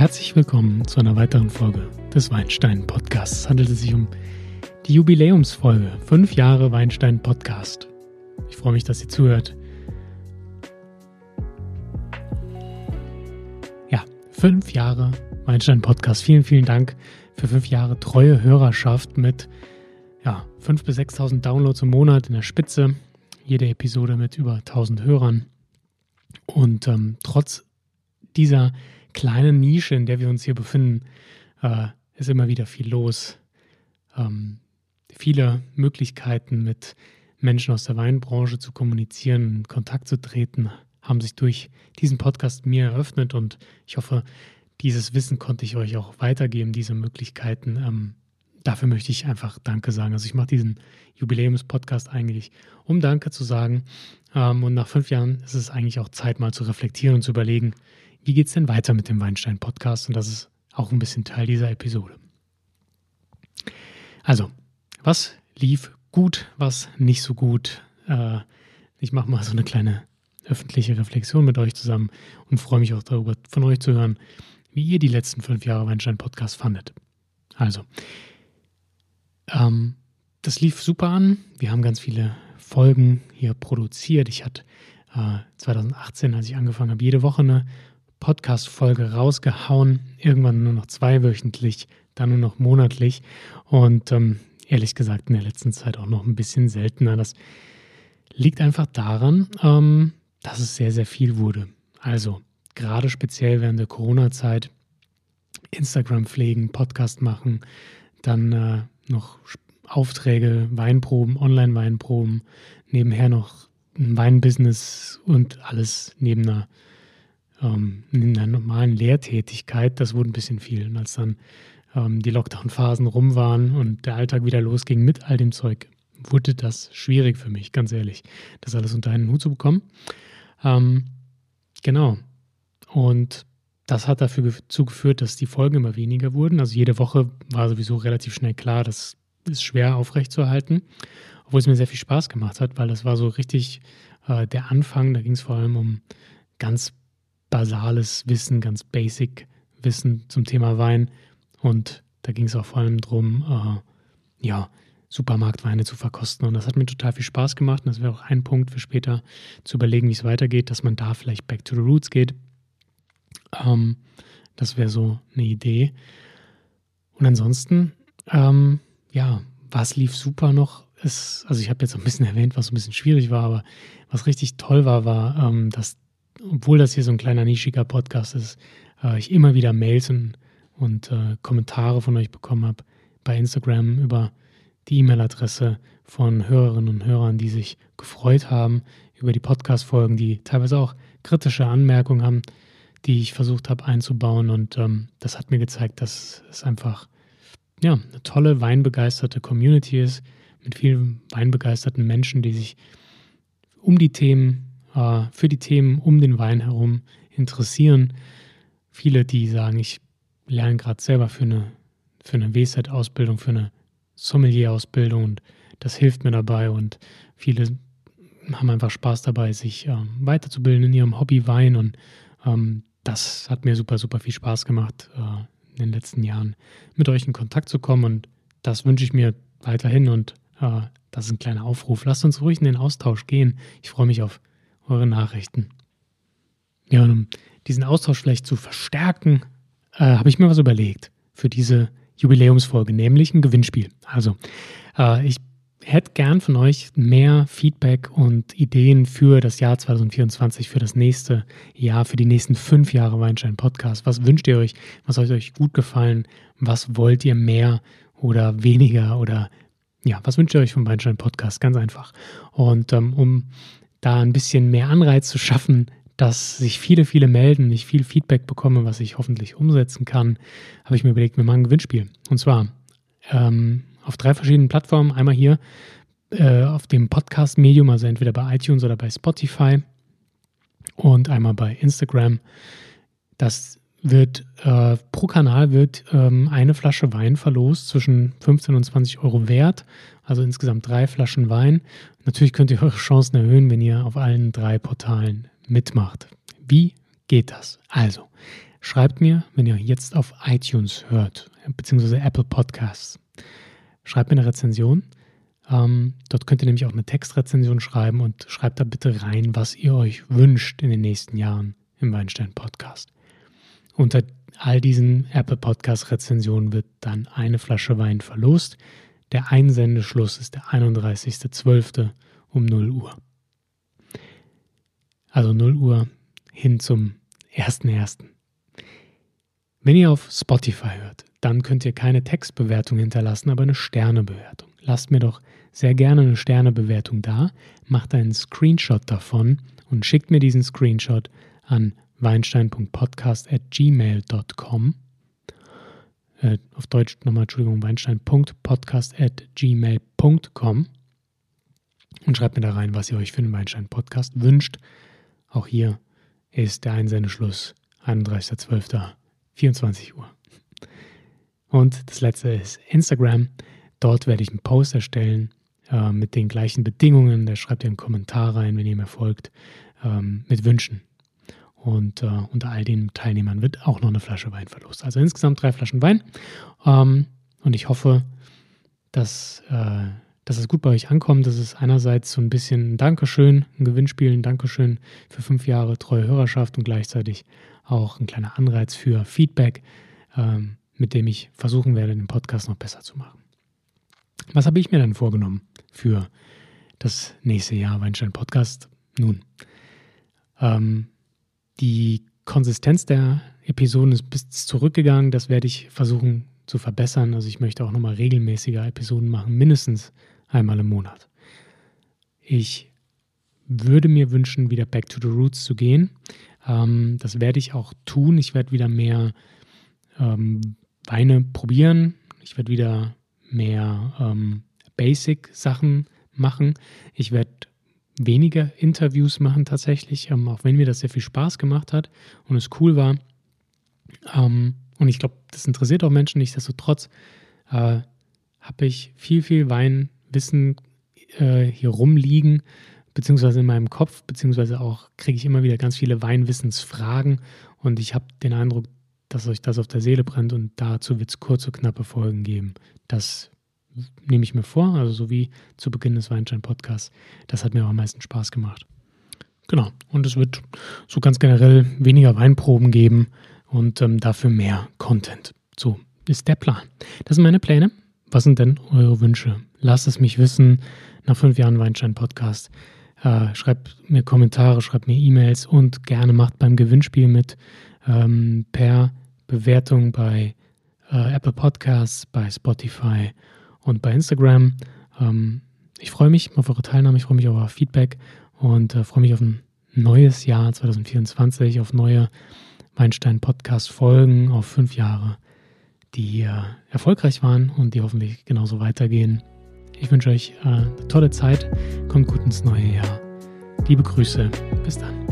herzlich willkommen zu einer weiteren Folge des Weinstein Podcasts. Es handelt sich um die Jubiläumsfolge. Fünf Jahre Weinstein Podcast. Ich freue mich, dass ihr zuhört. Ja, fünf Jahre Weinstein Podcast. Vielen, vielen Dank für fünf Jahre treue Hörerschaft mit ja, 5.000 bis 6.000 Downloads im Monat in der Spitze. Jede Episode mit über 1.000 Hörern. Und ähm, trotz dieser kleinen Nische, in der wir uns hier befinden, äh, ist immer wieder viel los. Ähm, viele Möglichkeiten mit Menschen aus der Weinbranche zu kommunizieren, in Kontakt zu treten, haben sich durch diesen Podcast mir eröffnet und ich hoffe, dieses Wissen konnte ich euch auch weitergeben, diese Möglichkeiten. Ähm, dafür möchte ich einfach Danke sagen. Also ich mache diesen Jubiläumspodcast eigentlich, um Danke zu sagen. Ähm, und nach fünf Jahren ist es eigentlich auch Zeit, mal zu reflektieren und zu überlegen, wie geht es denn weiter mit dem Weinstein-Podcast? Und das ist auch ein bisschen Teil dieser Episode. Also, was lief gut, was nicht so gut? Äh, ich mache mal so eine kleine öffentliche Reflexion mit euch zusammen und freue mich auch darüber, von euch zu hören, wie ihr die letzten fünf Jahre Weinstein-Podcast fandet. Also, ähm, das lief super an. Wir haben ganz viele Folgen hier produziert. Ich hatte äh, 2018, als ich angefangen habe, jede Woche eine Podcast-Folge rausgehauen. Irgendwann nur noch zweiwöchentlich, dann nur noch monatlich. Und ähm, ehrlich gesagt in der letzten Zeit auch noch ein bisschen seltener. Das liegt einfach daran, ähm, dass es sehr, sehr viel wurde. Also gerade speziell während der Corona-Zeit Instagram pflegen, Podcast machen, dann äh, noch Aufträge, Weinproben, Online-Weinproben, nebenher noch ein Weinbusiness und alles neben einer ähm, in der normalen Lehrtätigkeit, das wurde ein bisschen viel. Und als dann ähm, die Lockdown-Phasen rum waren und der Alltag wieder losging mit all dem Zeug, wurde das schwierig für mich, ganz ehrlich, das alles unter einen Hut zu bekommen. Ähm, genau. Und das hat dafür dazu geführt, dass die Folgen immer weniger wurden. Also jede Woche war sowieso relativ schnell klar, das ist schwer aufrechtzuerhalten, obwohl es mir sehr viel Spaß gemacht hat, weil das war so richtig äh, der Anfang. Da ging es vor allem um ganz basales Wissen, ganz basic Wissen zum Thema Wein. Und da ging es auch vor allem darum, äh, ja, Supermarktweine zu verkosten. Und das hat mir total viel Spaß gemacht. Und das wäre auch ein Punkt für später zu überlegen, wie es weitergeht, dass man da vielleicht back to the roots geht. Ähm, das wäre so eine Idee. Und ansonsten, ähm, ja, was lief super noch? Ist, also ich habe jetzt ein bisschen erwähnt, was ein bisschen schwierig war, aber was richtig toll war, war, ähm, dass obwohl das hier so ein kleiner nischiger Podcast ist, äh, ich immer wieder Mails und, und äh, Kommentare von euch bekommen habe bei Instagram über die E-Mail-Adresse von Hörerinnen und Hörern, die sich gefreut haben über die Podcast-Folgen, die teilweise auch kritische Anmerkungen haben, die ich versucht habe einzubauen. Und ähm, das hat mir gezeigt, dass es einfach ja, eine tolle weinbegeisterte Community ist, mit vielen weinbegeisterten Menschen, die sich um die Themen äh, für die Themen um den Wein herum interessieren. Viele, die sagen, ich lerne gerade selber für eine, für eine WSET-Ausbildung, für eine Sommelier-Ausbildung und das hilft mir dabei und viele haben einfach Spaß dabei, sich äh, weiterzubilden in ihrem Hobby Wein und ähm, das hat mir super, super viel Spaß gemacht, äh, in den letzten Jahren mit euch in Kontakt zu kommen und das wünsche ich mir weiterhin und äh, das ist ein kleiner Aufruf. Lasst uns ruhig in den Austausch gehen. Ich freue mich auf eure Nachrichten. Ja, und um diesen Austausch vielleicht zu verstärken, äh, habe ich mir was überlegt für diese Jubiläumsfolge, nämlich ein Gewinnspiel. Also, äh, ich hätte gern von euch mehr Feedback und Ideen für das Jahr 2024, für das nächste Jahr, für die nächsten fünf Jahre Weinstein Podcast. Was wünscht ihr euch? Was hat euch gut gefallen? Was wollt ihr mehr oder weniger? Oder ja, was wünscht ihr euch vom Weinstein Podcast? Ganz einfach. Und ähm, um da ein bisschen mehr Anreiz zu schaffen, dass sich viele, viele melden, ich viel Feedback bekomme, was ich hoffentlich umsetzen kann, habe ich mir überlegt, wir machen ein Gewinnspiel. Und zwar ähm, auf drei verschiedenen Plattformen. Einmal hier äh, auf dem Podcast-Medium, also entweder bei iTunes oder bei Spotify und einmal bei Instagram. Das wird äh, pro Kanal wird ähm, eine Flasche Wein verlost zwischen 15 und 20 Euro wert, also insgesamt drei Flaschen Wein. Natürlich könnt ihr eure Chancen erhöhen, wenn ihr auf allen drei Portalen mitmacht. Wie geht das? Also, Schreibt mir, wenn ihr jetzt auf iTunes hört, beziehungsweise Apple Podcasts, schreibt mir eine Rezension. Ähm, dort könnt ihr nämlich auch eine Textrezension schreiben und schreibt da bitte rein, was ihr euch wünscht in den nächsten Jahren im Weinstein Podcast. Unter all diesen Apple Podcast Rezensionen wird dann eine Flasche Wein verlost. Der Einsendeschluss ist der 31.12. um 0 Uhr. Also 0 Uhr hin zum 1.1. Wenn ihr auf Spotify hört, dann könnt ihr keine Textbewertung hinterlassen, aber eine Sternebewertung. Lasst mir doch sehr gerne eine Sternebewertung da, macht einen Screenshot davon und schickt mir diesen Screenshot an weinstein.podcast.gmail.com. Äh, auf Deutsch nochmal, Entschuldigung, weinstein.podcast.gmail.com und schreibt mir da rein, was ihr euch für den Weinstein-Podcast wünscht. Auch hier ist der Einsendeschluss 31.12. Uhr. Und das letzte ist Instagram. Dort werde ich einen Post erstellen äh, mit den gleichen Bedingungen. Da schreibt ihr einen Kommentar rein, wenn ihr mir folgt, ähm, mit Wünschen. Und äh, unter all den Teilnehmern wird auch noch eine Flasche Wein verlost. Also insgesamt drei Flaschen Wein. Ähm, und ich hoffe, dass, äh, dass es gut bei euch ankommt. Das ist einerseits so ein bisschen ein Dankeschön, ein Gewinnspiel, ein Dankeschön für fünf Jahre treue Hörerschaft und gleichzeitig auch ein kleiner Anreiz für Feedback, ähm, mit dem ich versuchen werde, den Podcast noch besser zu machen. Was habe ich mir dann vorgenommen für das nächste Jahr Weinstein Podcast? Nun, ähm, die Konsistenz der Episoden ist bis zurückgegangen. Das werde ich versuchen zu verbessern. Also ich möchte auch nochmal regelmäßiger Episoden machen, mindestens einmal im Monat. Ich würde mir wünschen, wieder back to the roots zu gehen. Ähm, das werde ich auch tun. Ich werde wieder mehr ähm, Weine probieren. Ich werde wieder mehr ähm, Basic-Sachen machen. Ich werde weniger Interviews machen tatsächlich, ähm, auch wenn mir das sehr viel Spaß gemacht hat und es cool war. Ähm, und ich glaube, das interessiert auch Menschen. Nichtsdestotrotz äh, habe ich viel, viel Weinwissen äh, hier rumliegen, beziehungsweise in meinem Kopf, beziehungsweise auch kriege ich immer wieder ganz viele Weinwissensfragen und ich habe den Eindruck, dass euch das auf der Seele brennt und dazu wird es kurze, knappe Folgen geben. Das nehme ich mir vor, also so wie zu Beginn des Weinstein-Podcasts. Das hat mir auch am meisten Spaß gemacht. Genau, und es wird so ganz generell weniger Weinproben geben und ähm, dafür mehr Content. So ist der Plan. Das sind meine Pläne. Was sind denn eure Wünsche? Lasst es mich wissen nach fünf Jahren Weinstein-Podcast. Äh, schreibt mir Kommentare, schreibt mir E-Mails und gerne macht beim Gewinnspiel mit ähm, per Bewertung bei äh, Apple Podcasts, bei Spotify und bei Instagram. Ähm, ich freue mich auf eure Teilnahme, ich freue mich auf euer Feedback und äh, freue mich auf ein neues Jahr 2024, auf neue Weinstein-Podcast-Folgen, auf fünf Jahre, die äh, erfolgreich waren und die hoffentlich genauso weitergehen. Ich wünsche euch äh, eine tolle Zeit, kommt gut ins neue Jahr. Liebe Grüße, bis dann.